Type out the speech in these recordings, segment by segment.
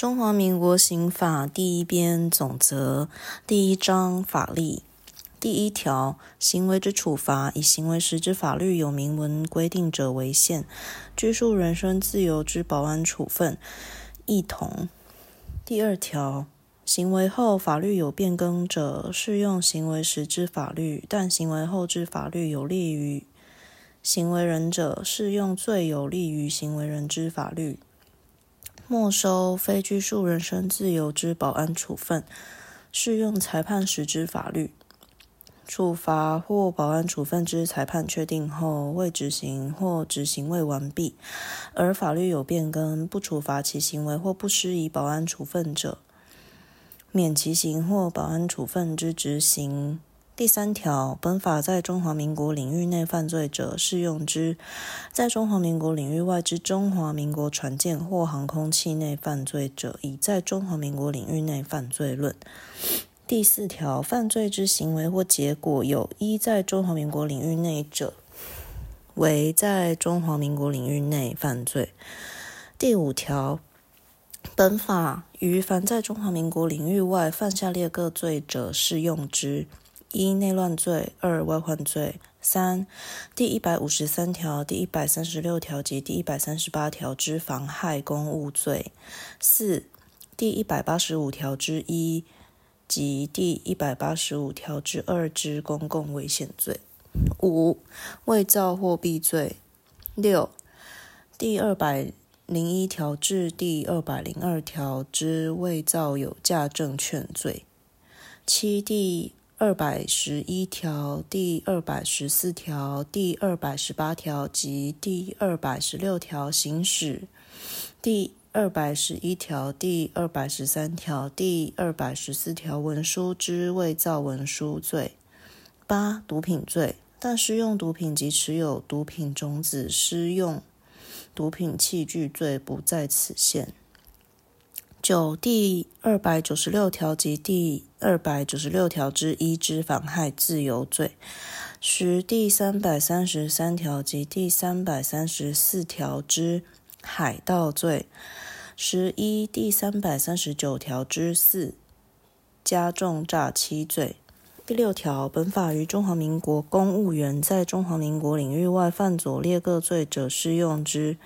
中华民国刑法第一编总则第一章法律第一条，行为之处罚，以行为时之法律有明文规定者为限。拘束人身自由之保安处分，一同。第二条，行为后法律有变更者，适用行为时之法律；但行为后之法律有利于行为人者，适用最有利于行为人之法律。没收非拘束人身自由之保安处分，适用裁判时之法律。处罚或保安处分之裁判确定后未执行或执行未完毕，而法律有变更，不处罚其行为或不施以保安处分者，免其刑或保安处分之执行。第三条，本法在中华民国领域内犯罪者适用之；在中华民国领域外之中华民国船舰或航空器内犯罪者，以在中华民国领域内犯罪论。第四条，犯罪之行为或结果有一在中华民国领域内者，为在中华民国领域内犯罪。第五条，本法于凡在中华民国领域外犯下列各罪者适用之。一、内乱罪；二、外患罪；三、第一百五十三条、第一百三十六条及第一百三十八条之妨害公务罪；四、第一百八十五条之一及第一百八十五条之二之公共危险罪；五、伪造货币罪；六、第二百零一条至第二百零二条之伪造有价证券罪；七、第二百十一条、第二百十四条、第二百十八条及第二百十六条行使；第二百十一条、第二百十三条、第二百十四条文书之伪造文书罪。八、毒品罪，但施用毒品及持有毒品种子、施用毒品器具罪不在此限。九、第二百九十六条及第二百九十六条之一之妨害自由罪；十、第三百三十三条及第三百三十四条之海盗罪；十一、第三百三十九条之四加重诈欺罪。第六条，本法于中华民国公务员在中华民国领域外犯左列各罪者适用之：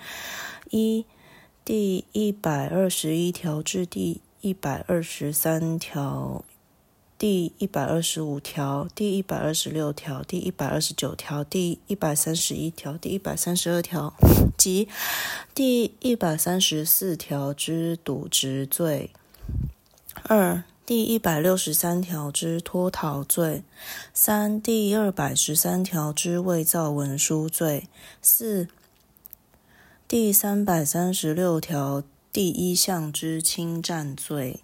一、第一百二十一条至第一百二十三条、第一百二十五条、第一百二十六条、第一百二十九条、第一百三十一条、第一百三十二条及第一百三十四条之渎职罪；二、第一百六十三条之脱逃罪；三、第二百十三条之伪造文书罪；四。第三百三十六条第一项之侵占罪。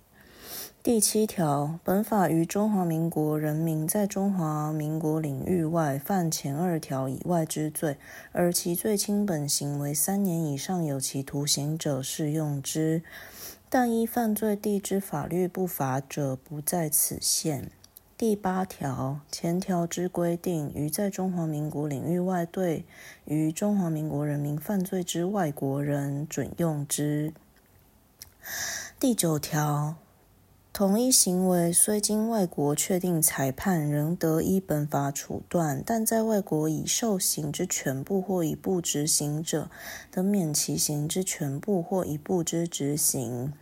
第七条，本法于中华民国人民在中华民国领域外犯前二条以外之罪，而其最轻本刑为三年以上有期徒刑者，适用之；但依犯罪地之法律不罚者，不在此限。第八条前条之规定，于在中华民国领域外对于中华民国人民犯罪之外国人准用之。第九条，同一行为虽经外国确定裁判，仍得依本法处断，但在外国已受刑之全部或一部执行者，得免其刑之全部或一部之执行。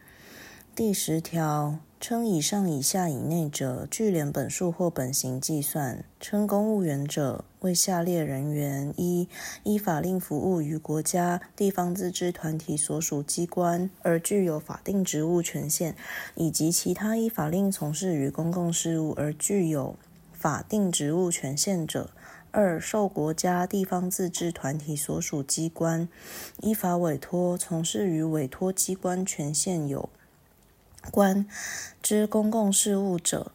第十条。称以上、以下、以内者，据连本数或本刑计算。称公务员者，为下列人员：一、依法令服务于国家、地方自治团体所属机关而具有法定职务权限，以及其他依法令从事于公共事务而具有法定职务权限者；二、受国家、地方自治团体所属机关依法委托从事于委托机关权限有。官之公共事务者，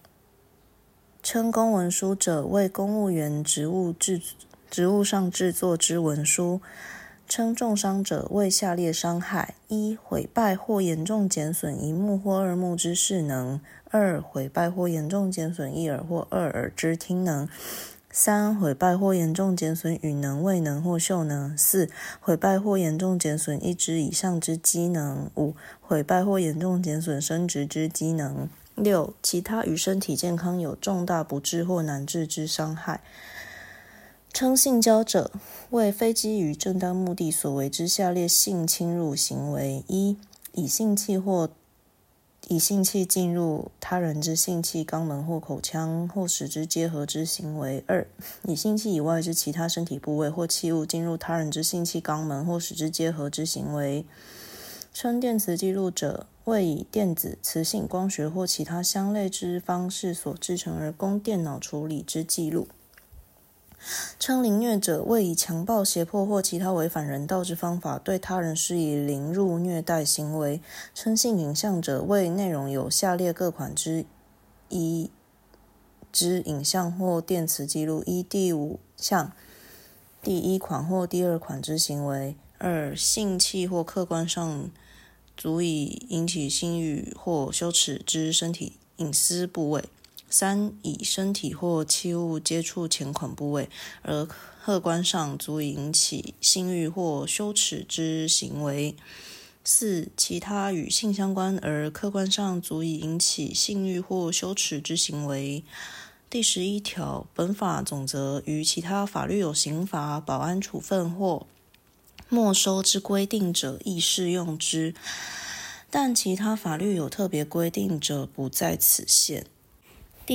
称公文书者为公务员职务制职务上制作之文书。称重伤者为下列伤害：一、毁败或严重减损一目或二目之视能；二、毁败或严重减损一耳或二耳之听能；三、毁败或严重减损语能、未能或嗅能；四、毁败或严重减损一肢以上之机能；五、毁败或严重减损生殖之机能；六、其他与身体健康有重大不治或难治之伤害。称性交者，为非基于正当目的所为之下列性侵入行为：一、以性器或以性器进入他人之性器肛门或口腔，或使之结合之行为；二、以性器以外之其他身体部位或器物进入他人之性器肛门或使之结合之行为。称电磁记录者，为以电子、磁性、光学或其他相类之方式所制成而供电脑处理之记录。称凌虐者，为以强暴、胁迫或其他违反人道之方法对他人施以凌辱、虐待行为。称性影像者，为内容有下列各款之一之影像或电磁记录：一、第五项第一款或第二款之行为；二、性器或客观上足以引起性欲或羞耻之身体隐私部位。三、以身体或器物接触前款部位，而客观上足以引起性欲或羞耻之行为；四、其他与性相关而客观上足以引起性欲或羞耻之行为。第十一条，本法总则与其他法律有刑罚、保安处分或没收之规定者，亦适用之；但其他法律有特别规定者，不在此限。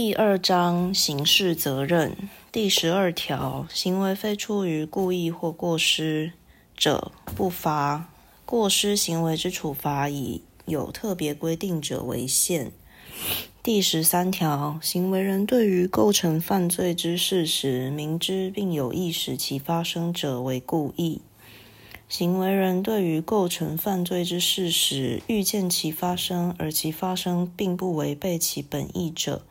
第二章刑事责任第十二条，行为非出于故意或过失者，不罚；过失行为之处罚，以有特别规定者为限。第十三条，行为人对于构成犯罪之事实明知并有意使其发生者为故意；行为人对于构成犯罪之事实预见其发生，而其发生并不违背其本意者。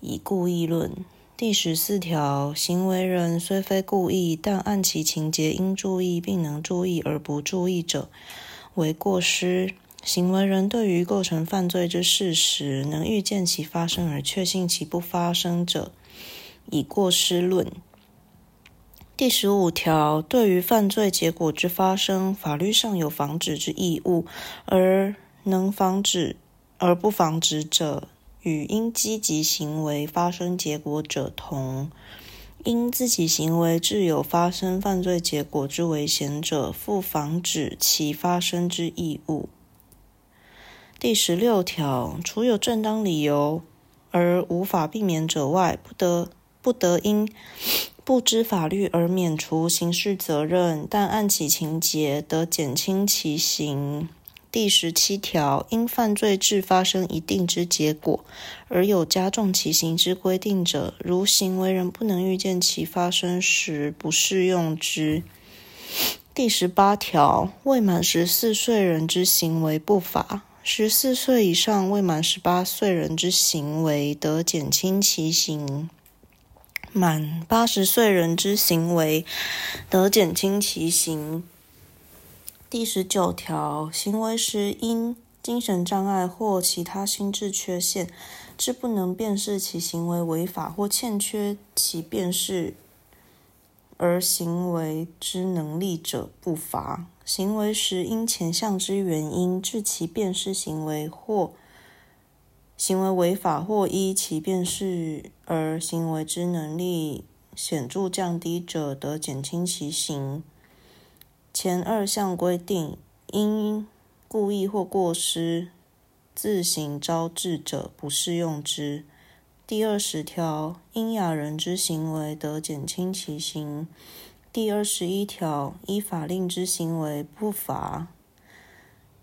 以故意论第十四条，行为人虽非故意，但按其情节应注意并能注意而不注意者，为过失。行为人对于构成犯罪之事实能预见其发生而确信其不发生者，以过失论。第十五条，对于犯罪结果之发生，法律上有防止之义务，而能防止而不防止者。与因积极行为发生结果者同，因自己行为致有发生犯罪结果之危险者，负防止其发生之义务。第十六条，除有正当理由而无法避免者外，不得不得因不知法律而免除刑事责任，但按其情节得减轻其刑。第十七条，因犯罪致发生一定之结果，而有加重其刑之规定者，如行为人不能预见其发生时，不适用之。第十八条，未满十四岁人之行为不法；十四岁以上未满十八岁人之行为，得减轻其刑；满八十岁人之行为，得减轻其刑。第十九条，行为时因精神障碍或其他心智缺陷，致不能辨识其行为违法或欠缺其辨识而行为之能力者，不罚；行为时因前项之原因致其辨识行为或行为违法或依其辨识而行为之能力显著降低者，得减轻其刑。前二项规定，因故意或过失自行招致者，不适用之。第二十条，因雅人之行为得减轻其刑。第二十一条，依法令之行为不罚。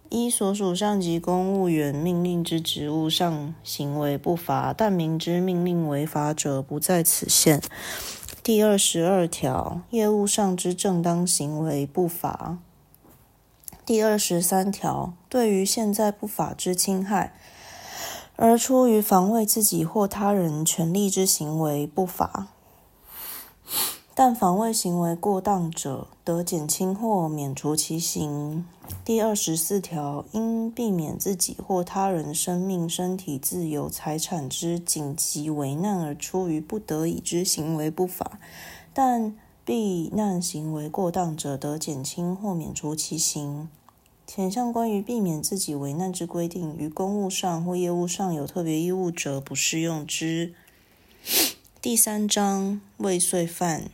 依所属上级公务员命令之职务上行为不罚，但明知命令违法者，不在此限。第二十二条，业务上之正当行为不法。第二十三条，对于现在不法之侵害，而出于防卫自己或他人权利之行为不法。但防卫行为过当者，得减轻或免除其刑。第二十四条，应避免自己或他人生命、身体、自由、财产之紧急危难而出于不得已之行为不法，但避难行为过当者，得减轻或免除其刑。前项关于避免自己危难之规定，于公务上或业务上有特别义务者，不适用之。第三章未遂犯。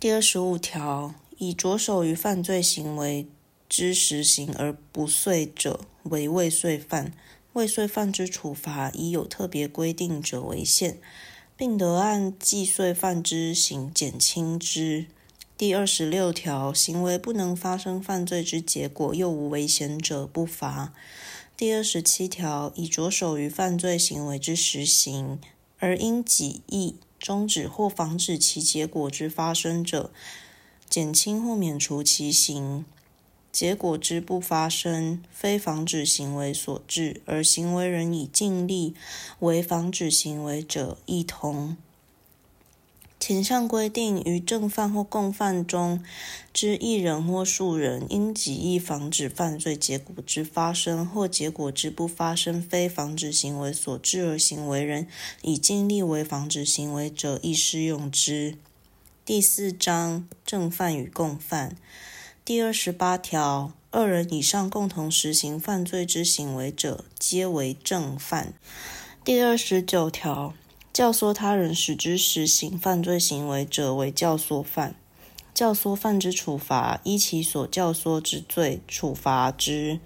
第二十五条，以着手于犯罪行为之实行而不遂者，为未遂犯。未遂犯之处罚，以有特别规定者为限，并得按既遂犯之刑减轻之。第二十六条，行为不能发生犯罪之结果，又无危险者，不罚。第二十七条，以着手于犯罪行为之实行，而因己意。终止或防止其结果之发生者，减轻或免除其刑；结果之不发生，非防止行为所致，而行为人以尽力为防止行为者，一同。前项规定，于正犯或共犯中之一人或数人，因己意防止犯罪结果之发生，或结果之不发生，非防止行为所致，而行为人以尽力为防止行为者，亦适用之。第四章正犯与共犯第二十八条，二人以上共同实行犯罪之行为者，皆为正犯。第二十九条。教唆他人使之实行犯罪行为者为教唆犯。教唆犯之处罚，依其所教唆之罪处罚之。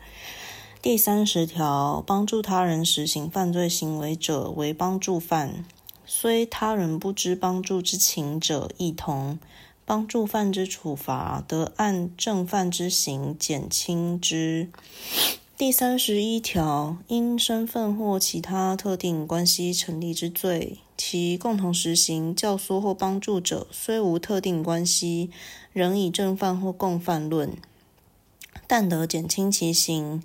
第三十条，帮助他人实行犯罪行为者为帮助犯，虽他人不知帮助之情者，亦同。帮助犯之处罚，得按正犯之刑减轻之。第三十一条，因身份或其他特定关系成立之罪，其共同实行、教唆或帮助者，虽无特定关系，仍以正犯或共犯论，但得减轻其刑。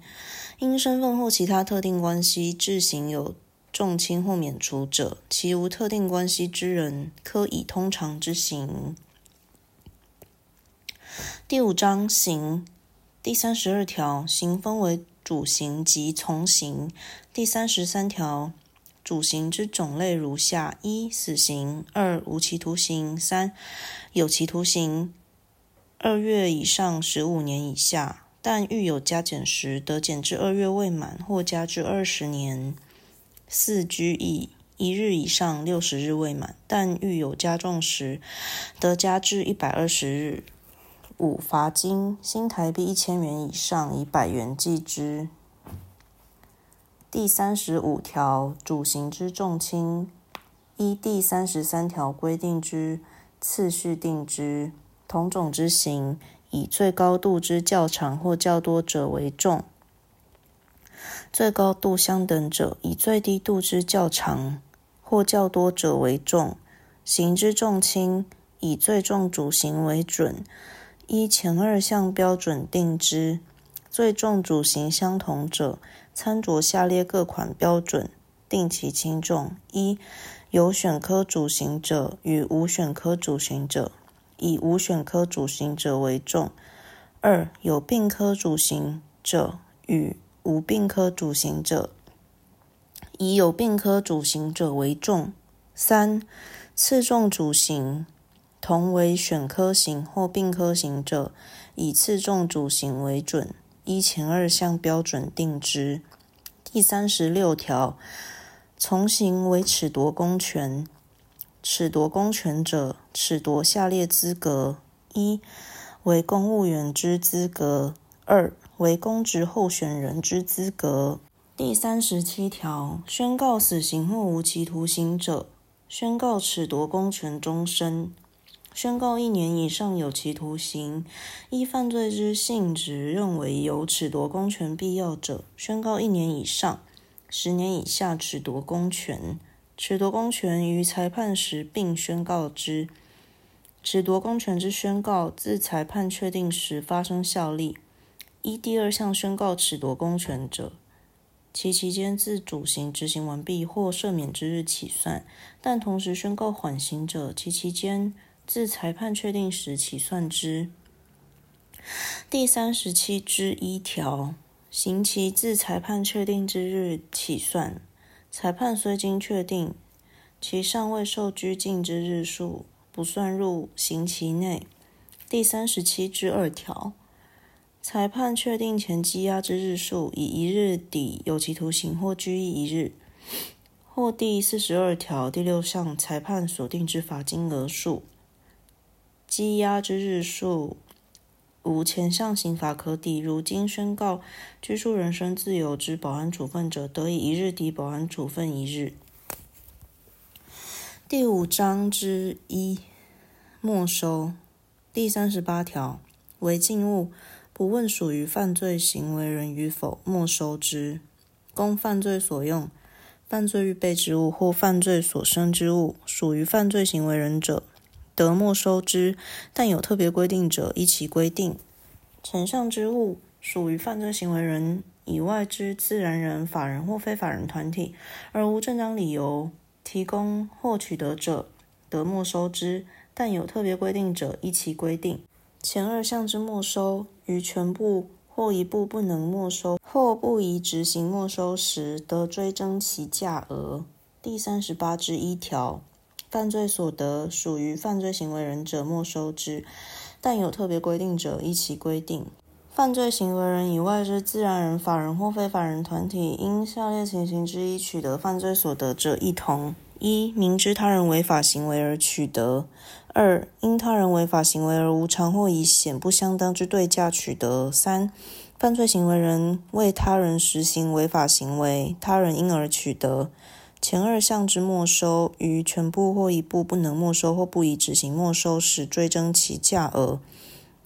因身份或其他特定关系致行有重轻或免除者，其无特定关系之人，可以通常之刑。第五章刑第三十二条，刑分为。主刑及从刑第三十三条，主刑之种类如下：一、死刑；二、无期徒刑；三、有期徒刑。二月以上十五年以下，但遇有加减时，得减至二月未满，或加至二十年。四、拘役一日以上六十日未满，但遇有加重时，得加至一百二十日。五罚金新台币一千元以上，以百元计之。第三十五条，主刑之重轻，依第三十三条规定之次序定之。同种之刑，以最高度之较长或较多者为重；最高度相等者，以最低度之较长或较多者为重。刑之重轻，以最重主刑为准。依前二项标准定之，最重主刑相同者，参酌下列各款标准定其轻重：一、有选科主刑者与无选科主刑者，以无选科主刑者为重；二、有并科主刑者与无并科主刑者，以有并科主刑者为重；三、次重主刑。同为选科型或并科型者，以次重主型为准，依前二项标准定之。第三十六条，从刑为褫夺公权，褫夺公权者，褫夺下列资格：一、为公务员之资格；二、为公职候选人之资格。第三十七条，宣告死刑或无期徒刑者，宣告褫夺公权终身。宣告一年以上有期徒刑，依犯罪之性质认为有褫夺公权必要者，宣告一年以上十年以下褫夺公权。褫夺公权于裁判时并宣告之。褫夺公权之宣告自裁判确定时发生效力。依第二项宣告褫夺公权者，其期间自主刑执行完毕或赦免之日起算；但同时宣告缓刑者，其期间。自裁判确定时起算之。第三十七之一条，刑期自裁判确定之日起算。裁判虽经确定，其尚未受拘禁之日数，不算入刑期内。第三十七之二条，裁判确定前羁押之日数，以一日抵有期徒刑或拘役一日。或第四十二条第六项裁判所定之罚金额数，羁押之日数。无前项刑罚可抵，如今宣告拘束人身自由之保安处分者，得以一日抵保安处分一日。第五章之一，没收。第三十八条，违禁物不问属于犯罪行为人与否，没收之。供犯罪所用、犯罪预备之物或犯罪所生之物，属于犯罪行为人者。得没收之，但有特别规定者，依其规定。前项之物属于犯罪行为人以外之自然人、法人或非法人团体，而无正当理由提供或取得者，得没收之，但有特别规定者，依其规定。前二项之没收，于全部或一部不能没收或不宜执行没收时，得追征其价额。第三十八之一条。犯罪所得属于犯罪行为人者，没收之；但有特别规定者，依其规定。犯罪行为人以外之自然人、法人或非法人团体，因下列情形之一取得犯罪所得者，一同：一、明知他人违法行为而取得；二、因他人违法行为而无偿或以显不相当之对价取得；三、犯罪行为人为他人实行违法行为，他人因而取得。前二项之没收，于全部或一部不能没收或不宜执行没收时，追征其价额。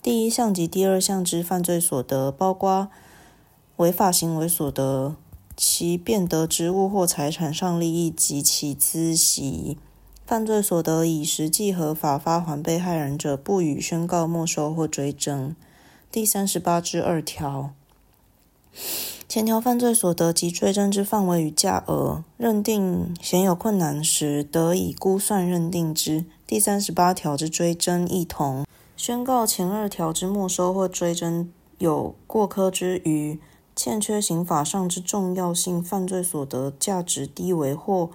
第一项及第二项之犯罪所得，包括违法行为所得、其变得之物或财产上利益及其孳息。犯罪所得以实际合法发还被害人者，不予宣告没收或追征。第三十八之二条。前条犯罪所得及追征之范围与价额，认定显有困难时，得以估算认定之。第三十八条之追征一同。宣告前二条之没收或追征有过科之余，欠缺刑法上之重要性，犯罪所得价值低微或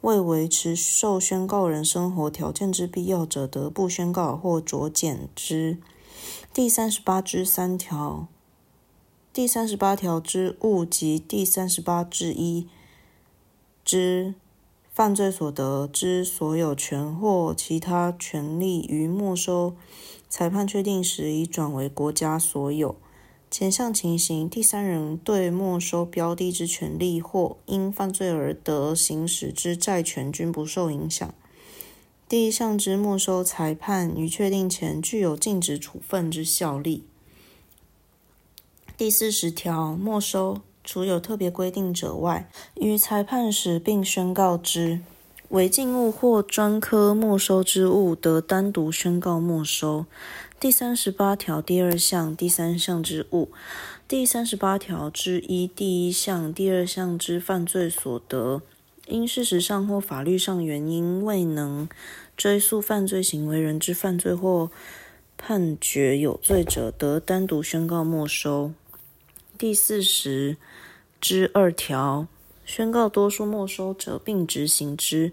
为维持受宣告人生活条件之必要者，得不宣告或酌减之。第三十八之三条。第三十八条之物及第三十八之一之犯罪所得之所有权或其他权利，于没收裁判确定时已转为国家所有。前项情形，第三人对没收标的之权利或因犯罪而得行使之债权均不受影响。第一项之没收裁判于确定前具有禁止处分之效力。第四十条，没收除有特别规定者外，于裁判时并宣告之。违禁物或专科没收之物，得单独宣告没收。第三十八条第二项第三项之物，第三十八条之一第一项第二项之犯罪所得，因事实上或法律上原因未能追诉犯罪行为人之犯罪或判决有罪者，得单独宣告没收。第四十之二条，宣告多数没收者，并执行之。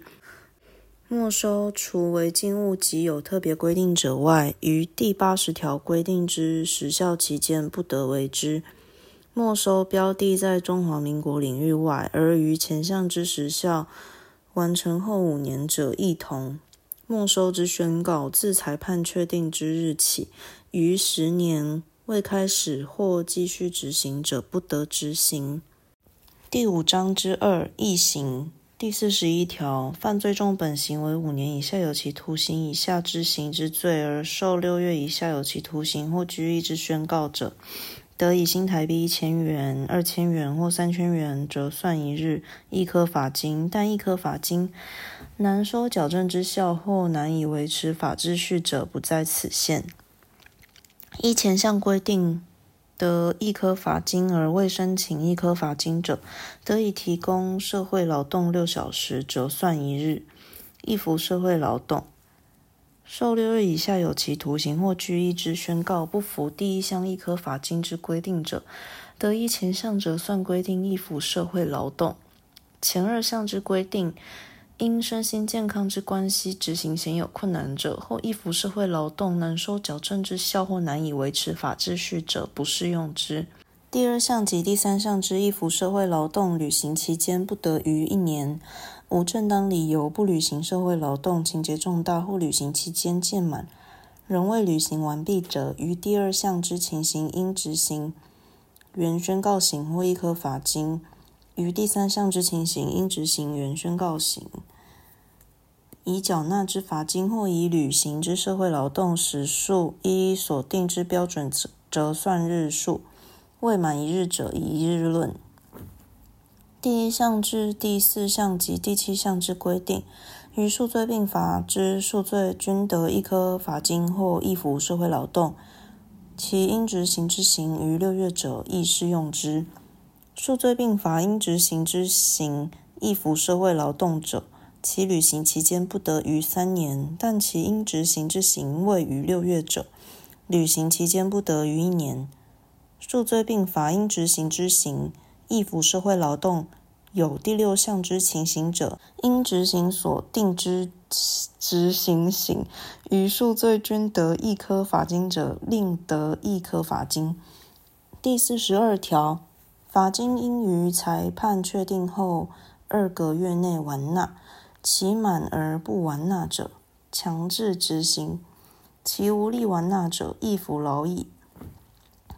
没收除违禁物及有特别规定者外，于第八十条规定之时效期间，不得为之。没收标的在中华民国领域外，而于前项之时效完成后五年者，一同。没收之宣告，自裁判确定之日起，于十年。未开始或继续执行者，不得执行。第五章之二，异刑第四十一条，犯罪重本行为五年以下有期徒刑以下之刑之罪，而受六月以下有期徒刑或拘役之宣告者，得以新台币一千元、二千元或三千元折算一日，一颗罚金。但一颗罚金难收矫正之效或难以维持法秩序者，不在此限。依前项规定得一颗罚金而未申请一颗罚金者，得以提供社会劳动六小时，折算一日，一服社会劳动。受六日以下有期徒刑或拘役之宣告，不服第一项一科罚金之规定者，得依前项折算规定易服社会劳动。前二项之规定，因身心健康之关系执行显有困难者，或易服社会劳动难收矫正之效或难以维持法秩序者，不适用之。第二项及第三项之易服社会劳动履行期间不得逾一年。无正当理由不履行社会劳动，情节重大或履行期间届满仍未履行完毕者，于第二项之情形应执行原宣告刑或一科罚金；于第三项之情形应执行原宣告刑。以缴纳之罚金或已履行之社会劳动时数，依所定之标准折算日数，未满一日者，以一日论。第一项至第四项及第七项之规定，于数罪并罚之数罪均得一颗罚金或一服社会劳动，其应执行之刑于六月者，亦适用之。数罪并罚应执行之刑一服社会劳动者，其履行期间不得逾三年，但其应执行之刑未逾六月者，履行期间不得逾一年。数罪并罚应执行之刑。易服社会劳动有第六项之情形者，应执行所定之执行刑；于数罪均得一科罚金者，另得一科罚金。第四十二条，罚金应于裁判确定后二个月内完纳，期满而不完纳者，强制执行；其无力完纳者，亦服劳役。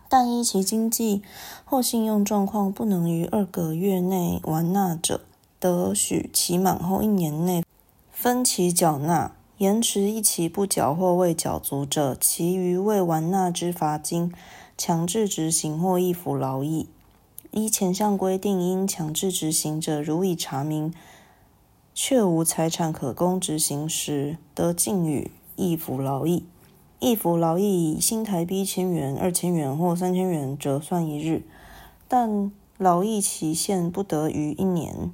但依其经济或信用状况不能于二个月内完纳者，得许期满后一年内分期缴纳；延迟一期不缴或未缴足者，其余未完纳之罚金，强制执行或易服劳役。依前项规定应强制执行者，如已查明确无财产可供执行时，得禁予易服劳役。易服劳役以新台币千元、二千元或三千元折算一日，但劳役期限不得逾一年。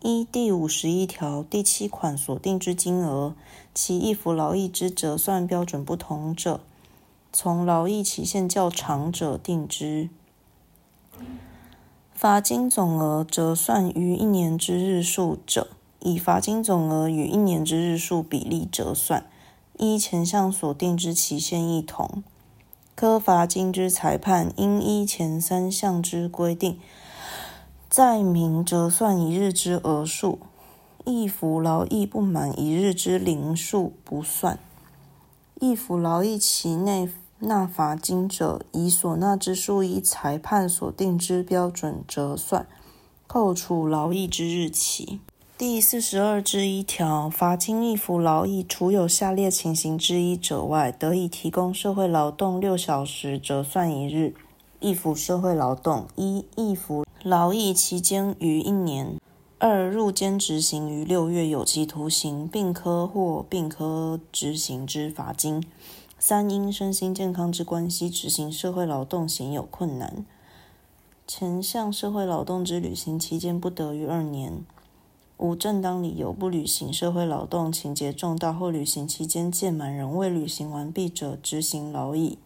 依第五十一条第七款所定之金额，其易服劳役之折算标准不同者，从劳役期限较长者定之。罚金总额折算于一年之日数者，以罚金总额与一年之日数比例折算。依前项所定之期限一同，科罚金之裁判应依前三项之规定，载明折算一日之额数，一服劳役不满一日之零数不算。一服劳役期内纳罚金者，以所纳之数依裁判所定之标准折算，扣除劳役之日起。第四十二之一条，罚金易服劳役，除有下列情形之一者外，得以提供社会劳动六小时折算一日。易服社会劳动：一、易服劳役期间逾一年；二、入监执行于六月有期徒刑，并科或并科执行之罚金；三、因身心健康之关系执行社会劳动显有困难。前项社会劳动之履行期间不得逾二年。无正当理由不履行社会劳动，情节重大或履行期间届满仍未履行完毕者，执行劳役。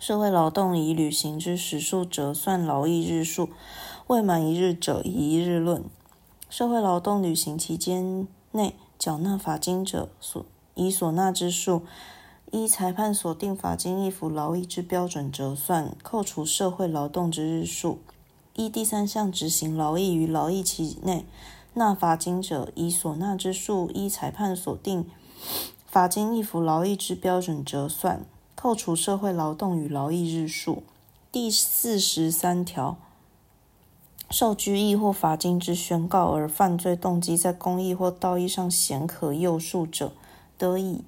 社会劳动已履行之时数折算劳役日数，未满一日者，一日论。社会劳动履行期间内缴纳罚金者，所以所纳之数，依裁判所定罚金一服劳役之标准折算，扣除社会劳动之日数。依第三项执行劳役于劳役期内。纳罚金者，以所纳之数依裁判所定罚金一服劳役之标准折算，扣除社会劳动与劳役日数。第四十三条，受拘役或罚金之宣告而犯罪动机在公益或道义上显可诱述者，得以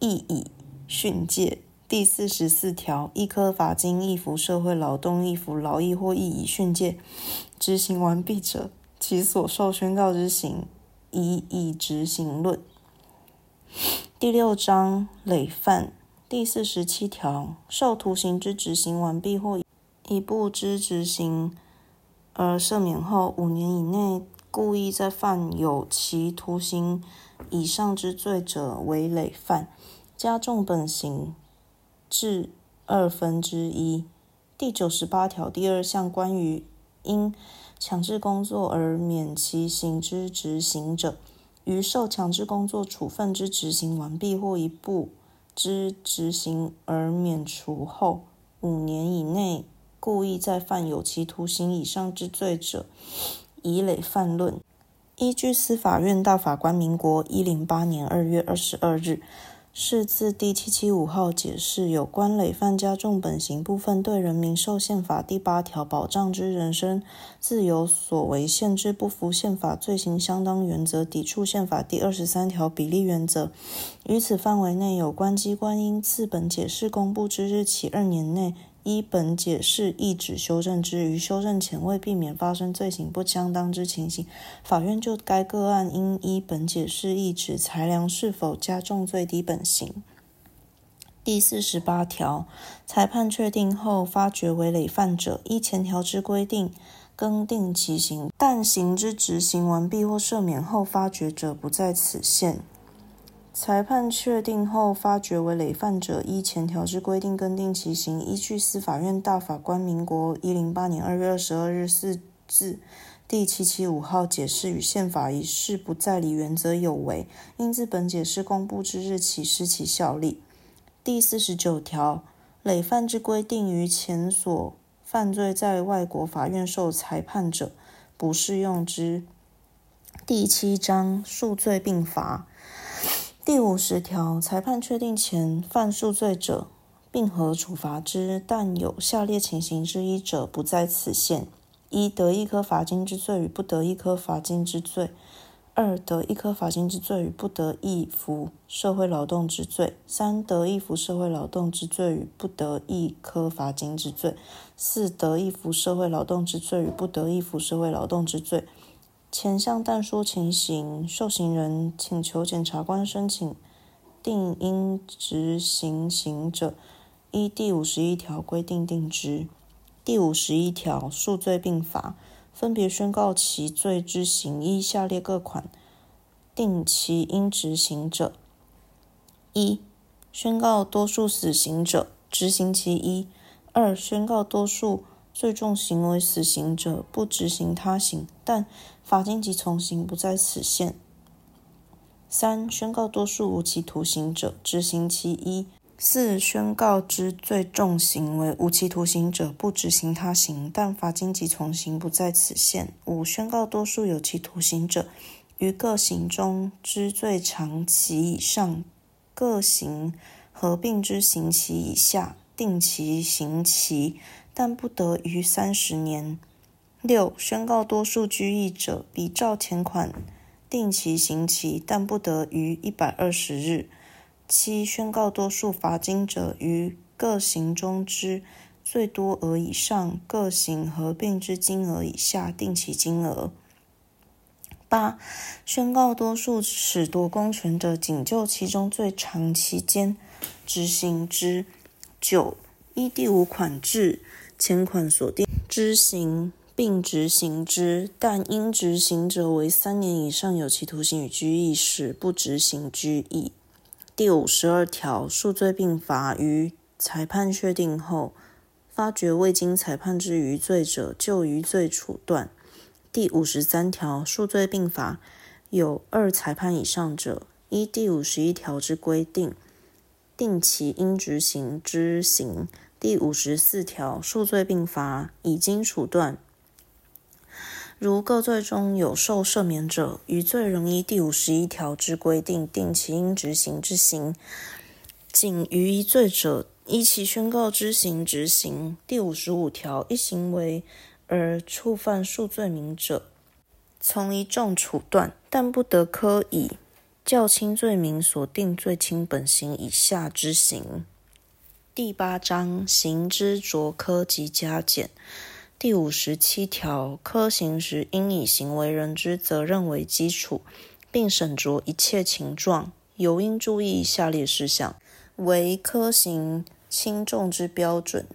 亦以训诫。第四十四条，一科罚金一服社会劳动一服劳役或亦以训诫执行完毕者。其所受宣告之刑，以以执行论。第六章累犯第四十七条，受徒刑之执行完毕或一部之执行而赦免后，五年以内故意在犯有期徒刑以上之罪者为累犯，加重本刑至二分之一。第九十八条第二项关于因强制工作而免其刑之执行者，于受强制工作处分之执行完毕或一部之执行而免除后五年以内，故意再犯有期徒刑以上之罪者，以累犯论。依据司法院大法官民国一零八年二月二十二日。是自第七七五号解释有关累犯加重本刑部分对人民受宪法第八条保障之人身自由所为限制不服宪法罪行相当原则，抵触宪法第二十三条比例原则。于此范围内，有关机关应自本解释公布之日起二年内。依本解释意旨修正之，余修正前为避免发生罪行不相当之情形，法院就该个案应依本解释意旨裁量是否加重最低本刑。第四十八条，裁判确定后发觉为累犯者，依前条之规定更定其刑，但刑之执行完毕或赦免后发觉者不在此限。裁判确定后发觉为累犯者，依前条之规定更定其刑。依据司法院大法官民国一零八年二月二十二日四字第七七五号解释与宪法一事不再理原则有违，应自本解释公布之日起失其效力。第四十九条，累犯之规定于前所犯罪在外国法院受裁判者，不适用之。第七章数罪并罚。第五十条，裁判确定前犯数罪者，并合处罚之，但有下列情形之一者，不在此限：一、得一颗罚金之罪与不得一颗罚金之罪；二、得一颗罚金之罪与不得一服社会劳动之罪；三、得一服社会劳动之罪与不得一颗罚金之罪；四、得一服社会劳动之罪与不得一服社会劳动之罪。前项但说情形，受刑人请求检察官申请定应执行刑者，依第五十一条规定定之。第五十一条数罪并罚，分别宣告其罪之刑依下列各款定其应执行者：一、宣告多数死刑者，执行其一；二、宣告多数。最重刑为死刑者，不执行他刑，但罚金及从刑不在此限。三、宣告多数无期徒刑者，执行其一；四、宣告之最重刑为无期徒刑者，不执行他刑，但罚金及从刑不在此限。五、宣告多数有期徒刑者，于各刑中之最长期以上，各刑合并之刑期以下，定其刑期。但不得逾三十年。六、宣告多数拘役者，比照前款定期刑期，但不得逾一百二十日。七、宣告多数罚金者，于各刑中之最多额以上，各刑合并之金额以下，定期金额。八、宣告多数褫夺公权者，仅就其中最长期间执行之。九、依第五款制。前款所定之刑，并执行之，但应执行者为三年以上有期徒刑与拘役时，不执行拘役。第五十二条，数罪并罚，于裁判确定后，发觉未经裁判之余罪者，就余罪处断。第五十三条，数罪并罚，有二裁判以上者，依第五十一条之规定，定其应执行之刑。第五十四条，数罪并罚，已经处断。如各罪中有受赦免者，余罪仍依第五十一条之规定定其应执行之刑。仅于一罪者，依其宣告之刑执行。第五十五条，一行为而触犯数罪名者，从一重处断，但不得科以较轻罪名所定罪轻本刑以下之刑。第八章刑之酌科及加减。第五十七条科刑时，应以行为人之责任为基础，并审酌一切情状，尤应注意下列事项，为科刑轻重之标准：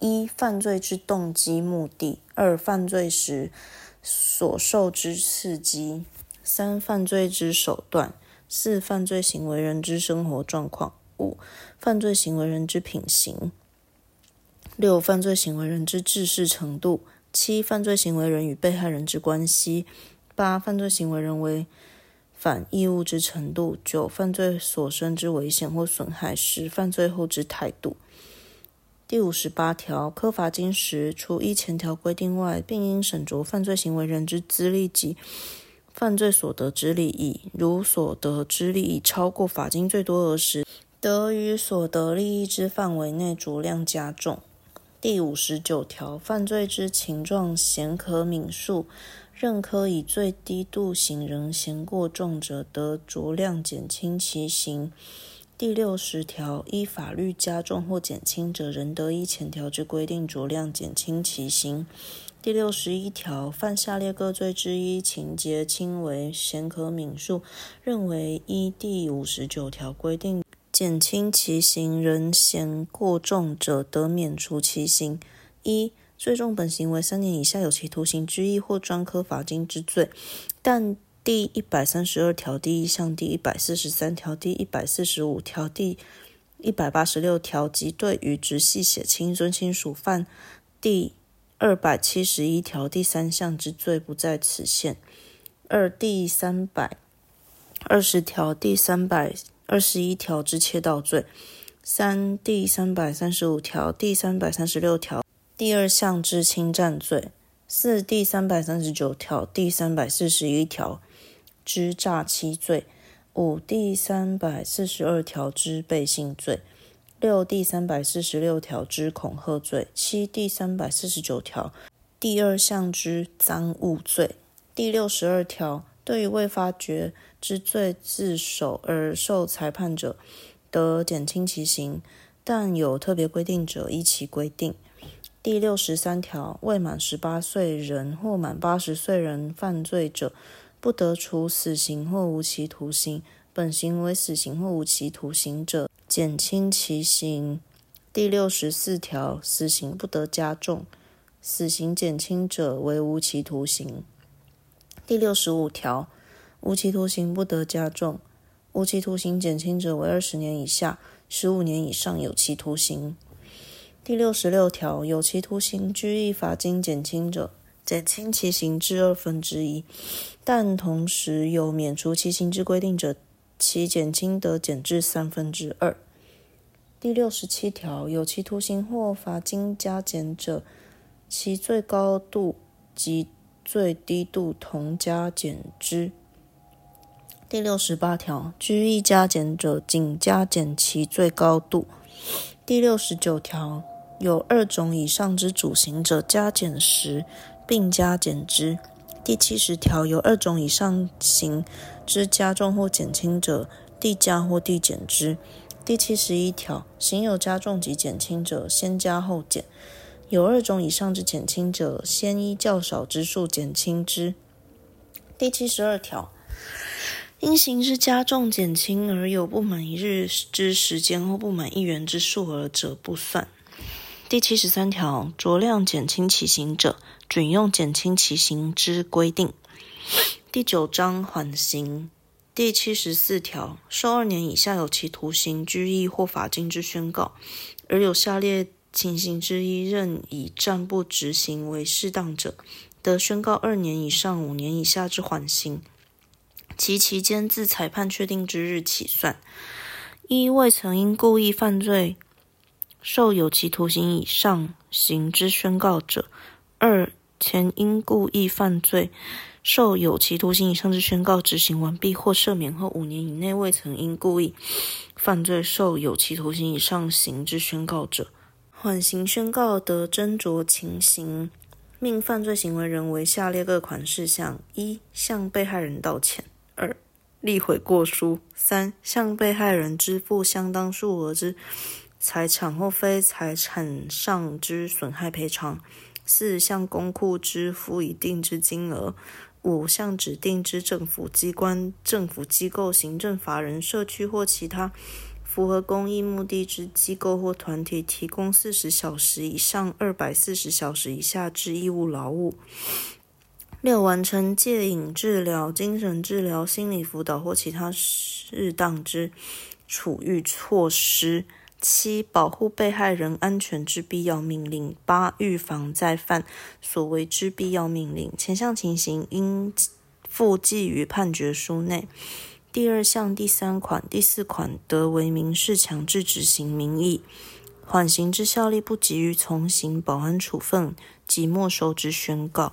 一、犯罪之动机目的；二、犯罪时所受之刺激；三、犯罪之手段；四、犯罪行为人之生活状况；五、犯罪行为人之品行；六、犯罪行为人之智识程度；七、犯罪行为人与被害人之关系；八、犯罪行为人为反义务之程度；九、犯罪所生之危险或损害；十、犯罪后之态度。第五十八条，科罚金时，除依前条规定外，并应审酌犯罪行为人之资历及犯罪所得之利益。如所得之利益超过罚金最多额时，得于所得利益之范围内酌量加重。第五十九条，犯罪之情状嫌可悯恕，认可以最低度刑仍嫌过重者，得酌量减轻其刑。第六十条，依法律加重或减轻者，仍得依前条之规定酌量减轻其刑。第六十一条，犯下列各罪之一，情节轻微，咸可悯恕，认为依第五十九条规定减轻其刑，仍嫌过重者，得免除其刑。一、最重本行为三年以下有期徒刑之一或专科罚金之罪，但第一百三十二条第一项、第一百四十三条、第一百四十五条、第一百八十六条及对于直系血亲尊亲属犯第二百七十一条第三项之罪不在此限。二、第三百二十条、第三百二十一条之窃盗罪。三、第三百三十五条、第三百三十六条第二项之侵占罪。四、第三百三十九条、第三百四十一条。之诈欺罪，五第三百四十二条之背信罪，六第三百四十六条之恐吓罪，七第三百四十九条第二项之赃物罪，第六十二条对于未发觉之罪自首而受裁判者，得减轻其刑，但有特别规定者依其规定。第六十三条未满十八岁人或满八十岁人犯罪者。不得处死刑或无期徒刑，本刑为死刑或无期徒刑者，减轻其刑。第六十四条，死刑不得加重，死刑减轻者为无期徒刑。第六十五条，无期徒刑不得加重，无期徒刑减轻者为二十年以下十五年以上有期徒刑。第六十六条，有期徒刑拘役罚金减轻者。减轻其刑至二分之一，但同时有免除其刑之规定者，其减轻得减至三分之二。第六十七条，有期徒刑或罚金加减者，其最高度及最低度同加减之。第六十八条，拘役加减者，仅加减其最高度。第六十九条，有二种以上之主刑者，加减时。并加减之。第七十条，有二种以上刑之加重或减轻者，递加或递减之。第七十一条，刑有加重及减轻者，先加后减。有二种以上之减轻者，先依较少之数减轻之。第七十二条，因刑之加重减轻而有不满一日之时间或不满一元之数额者，不算。第七十三条，酌量减轻其刑者。准用减轻其刑之规定。第九章缓刑第七十四条，受二年以下有期徒刑、拘役或罚金之宣告，而有下列情形之一，任以暂不执行为适当者，得宣告二年以上五年以下之缓刑，其期间自裁判确定之日起算。一、未曾因故意犯罪受有期徒刑以上刑之宣告者；二、前因故意犯罪受有期徒刑以上之宣告执行完毕或赦免后五年以内未曾因故意犯罪受有期徒刑以上刑之宣告者，缓刑宣告得斟酌情形，命犯罪行为人为下列各款事项：一、向被害人道歉；二、立悔过书；三、向被害人支付相当数额之财产或非财产上之损害赔偿。四向公库支付一定之金额，五向指定之政府机关、政府机构、行政法人、社区或其他符合公益目的之机构或团体提供四十小时以上二百四十小时以下之义务劳务。六、完成戒瘾治疗、精神治疗、心理辅导或其他适当之处遇措施。七、保护被害人安全之必要命令。八、预防再犯所为之必要命令。前项情形应附记于判决书内。第二项第三款、第四款得为民事强制执行名义。缓刑之效力不及于从刑保安处分及没收之宣告。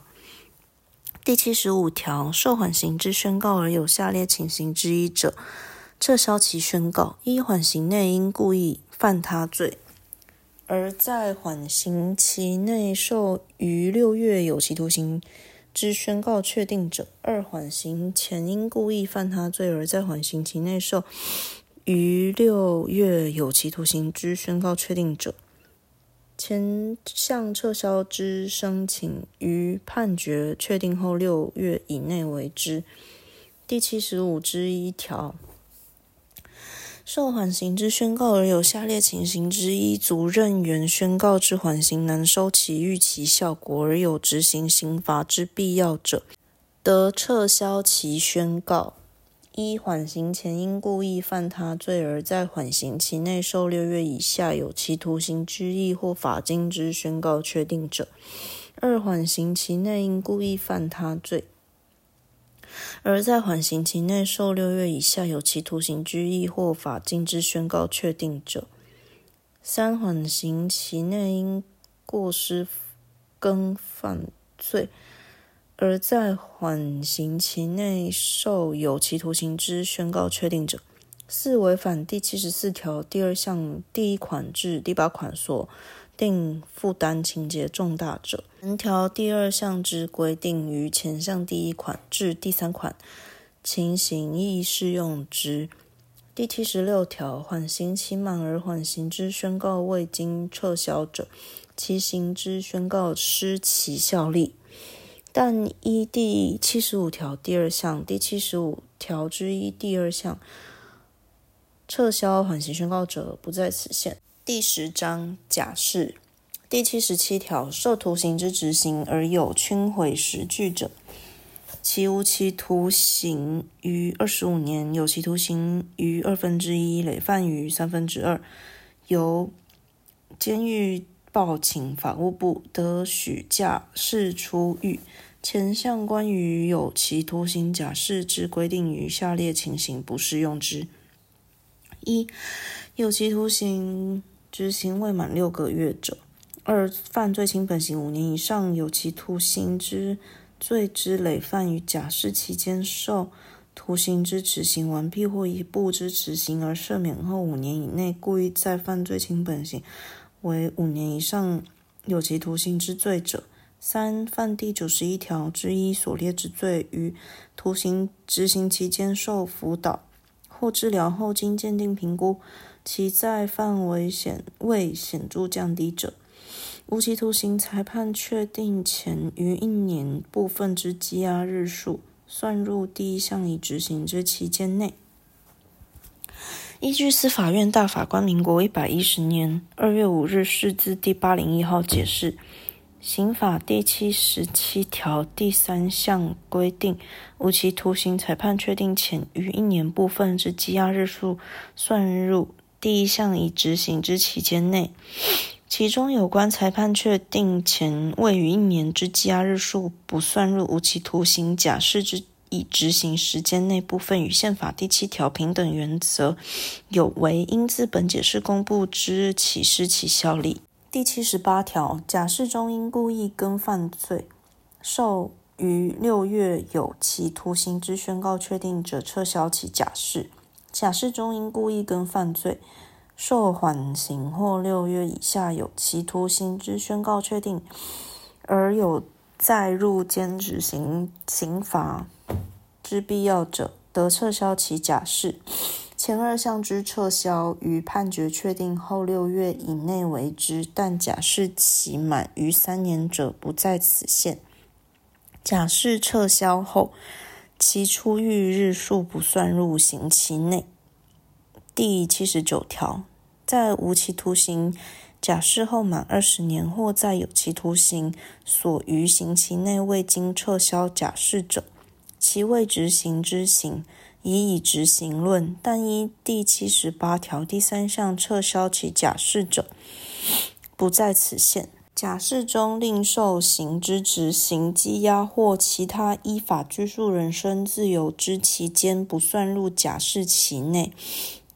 第七十五条，受缓刑之宣告而有下列情形之一者，撤销其宣告：一、缓刑内因故意犯他罪，而在缓刑期内受于六月有期徒刑之宣告确定者；二、缓刑前因故意犯他罪，而在缓刑期内受于六月有期徒刑之宣告确定者。前项撤销之申请，于判决确定后六月以内为之。第七十五之一条，受缓刑之宣告而有下列情形之一足任原宣告之缓刑难收其预期效果，而有执行刑罚之必要者，得撤销其宣告。一、缓刑前因故意犯他罪而在缓刑期内受六月以下有期徒刑之意或罚金之宣告确定者；二、缓刑期内因故意犯他罪而在缓刑期内受六月以下有期徒刑拘役或罚金之宣告确定者；三、缓刑期内因过失更犯罪。而在缓刑期内受有期徒刑之宣告确定者；四、违反第七十四条第二项第一款至第八款所定负担情节重大者，本条第二项之规定于前项第一款至第三款情形亦适用之。第七十六条，缓刑期满而缓刑之宣告未经撤销者，其刑之宣告失其效力。但依第七十五条第二项、第七十五条之一第二项撤销缓刑宣告者，不在此限。第十章假释第七十七条，受徒刑之执行而有轻毁实据者，其无期徒刑于二十五年，有期徒刑于二分之一，累犯于三分之二，由监狱。报请法务部得许假释出狱。前项关于有期徒刑假释之规定，于下列情形不适用之：一、有期徒刑执行未满六个月者；二、犯罪轻本刑五年以上有期徒刑之罪之累犯于假释期间受徒刑之执行完毕或一部之执行而赦免后五年以内，故意再犯罪轻本刑。为五年以上有期徒刑之罪者；三、犯第九十一条之一所列之罪，于徒刑执行期间受辅导或治疗后，经鉴定评估其在范围显未显著降低者，无期徒刑裁判确定前于一年部分之羁押日数，算入第一项已执行之期间内。依据司法院大法官民国一百一十年二月五日释字第八零一号解释，刑法第七十七条第三项规定，无期徒刑裁判确定前逾一年部分之羁押日数，算入第一项已执行之期间内。其中有关裁判确定前未逾一年之羁押日数，不算入无期徒刑假释之。已执行时间内部分与宪法第七条平等原则有违，应自本解释公布之日起失其效力。第七十八条，假释中因故意跟犯罪受于六月有期徒刑之宣告确定者，撤销其假释。假释中因故意跟犯罪受缓刑或六月以下有期徒刑之宣告确定，而有再入监执行刑罚。之必要者，得撤销其假释。前二项之撤销，于判决确定后六月以内为之，但假释期满逾三年者，不在此限。假释撤销后，其出狱日数不算入刑期内。第七十九条，在无期徒刑假释后满二十年或在有期徒刑所余刑期内未经撤销假释者，其未执行之刑已以执行论；但依第七十八条第三项撤销其假释者，不在此限。假释中另受刑之执行、羁押或其他依法拘束人身自由之期间，不算入假释期内。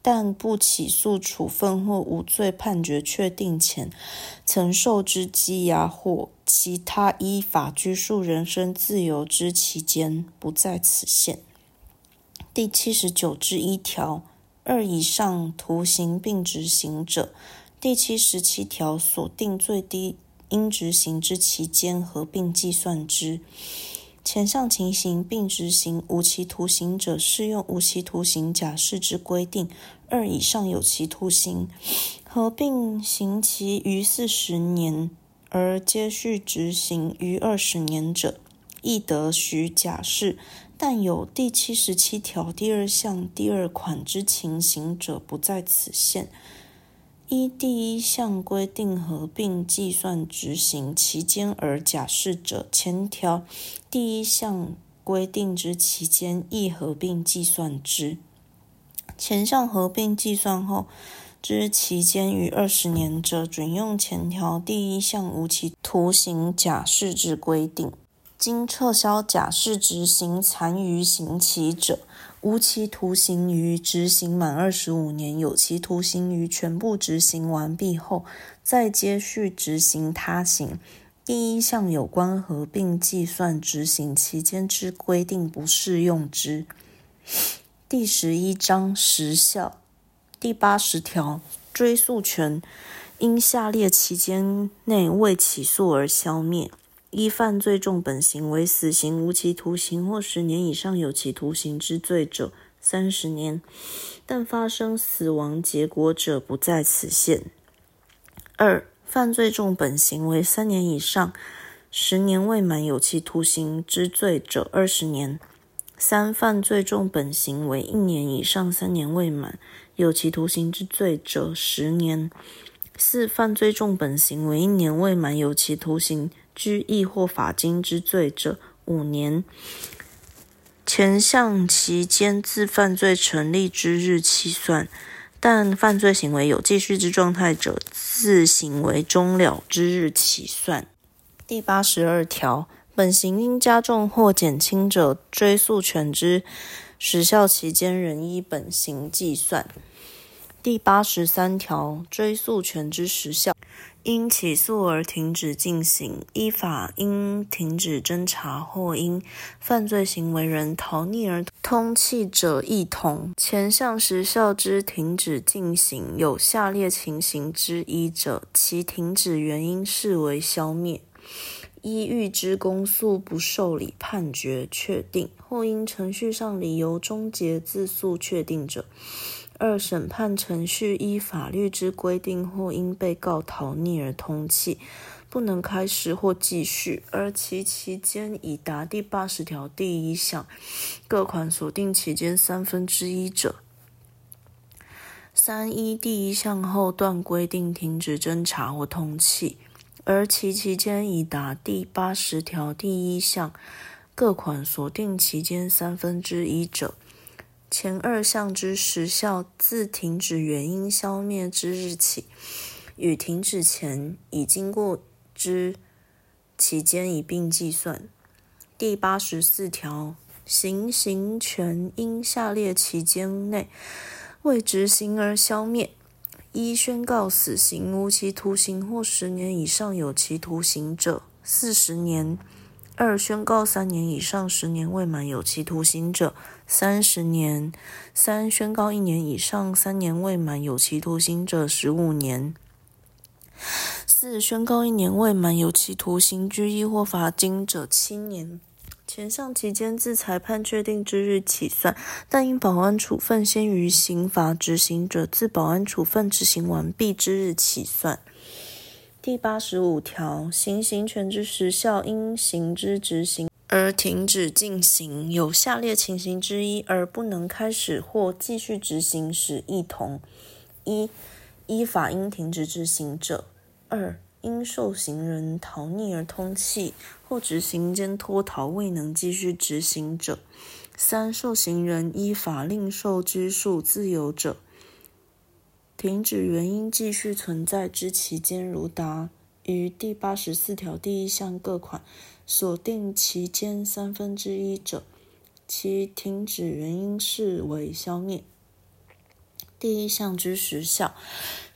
但不起诉处分或无罪判决确定前，曾受之羁押或其他依法拘束人身自由之期间，不在此限。第七十九之一条，二以上徒刑并执行者，第七十七条所定最低应执行之期间合并计算之。前项情形并执行无期徒刑者，适用无期徒刑假释之规定；二以上有期徒刑合并刑期逾四十年而接续执行逾二十年者，亦得许假释。但有第七十七条第二项第二款之情形者，不在此限。依第一项规定合并计算执行期间而假释者，前条第一项规定之期间亦合并计算之。前项合并计算后之期间逾二十年者，准用前条第一项无期徒刑假释之规定。经撤销假释执行残余刑期者，无期徒刑于执行满二十五年，有期徒刑于全部执行完毕后，再接续执行他刑。第一项有关合并计算执行期间之规定不适用之。第十一章时效第八十条追诉权，因下列期间内未起诉而消灭。一犯罪重本行为死刑、无期徒刑或十年以上有期徒刑之罪者，三十年；但发生死亡结果者，不在此限。二犯罪重本行为三年以上十年未满有期徒刑之罪者，二十年；三犯罪重本行为一年以上三年未满有期徒刑之罪者，十年；四犯罪重本行为一年未满有期徒刑。拘役或罚金之罪者，五年。前项期间自犯罪成立之日起算，但犯罪行为有继续之状态者，自行为终了之日起算。第八十二条，本刑因加重或减轻者，追诉权之时效期间仍依本刑计算。第八十三条，追诉权之时效。因起诉而停止进行，依法应停止侦查或因犯罪行为人逃匿而通缉者一同。前项时效之停止进行有下列情形之一者，其停止原因视为消灭：一、预知公诉不受理判决确定，或因程序上理由终结自诉确定者。二、审判程序依法律之规定或因被告逃匿而通缉，不能开始或继续，而其期间已达第八十条第一项各款所定期间三分之一者。三、依第一项后段规定停止侦查或通缉，而其期间已达第八十条第一项各款所定期间三分之一者。前二项之时效，自停止原因消灭之日起，与停止前已经过之期间一并计算。第八十四条，行刑权因下列期间内未执行而消灭：一、宣告死刑、无期徒刑或十年以上有期徒刑者，四十年。二、宣告三年以上十年未满有期徒刑者，三十年；三、宣告一年以上三年未满有期徒刑者，十五年；四、宣告一年未满有期徒刑、拘役或罚金者，七年。前项期间自裁判确定之日起算，但因保安处分先于刑罚执行者，自保安处分执行完毕之日起算。第八十五条，行刑权之时效，因刑之执行而停止进行，有下列情形之一而不能开始或继续执行时，一同：一、依法应停止执行者，二、因受刑人逃匿而通气，或执行间脱逃未能继续执行者；三、受刑人依法令受拘束自由者，停止原因继续存在之期间，如达于第八十四条第一项各款锁定期间三分之一者，其停止原因视为消灭。第一项之时效，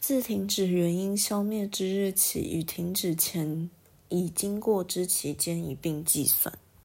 自停止原因消灭之日起与停止前已经过之期间一并计算。